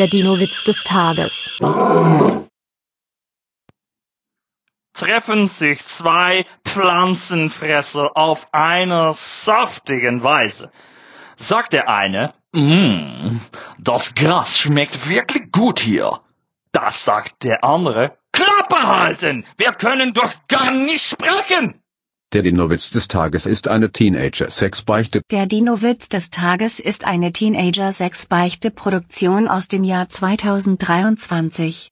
Der Dino-Witz des Tages. Treffen sich zwei Pflanzenfresser auf einer saftigen Weise. Sagt der eine, Mmm, das Gras schmeckt wirklich gut hier. Das sagt der andere, Klappe halten! Wir können doch gar nicht sprechen! Der Dino-Witz des Tages ist eine Teenager-Sexbeichte. Der Dino-Witz des Tages ist eine Teenager-Sex-Beichte-Produktion aus dem Jahr 2023.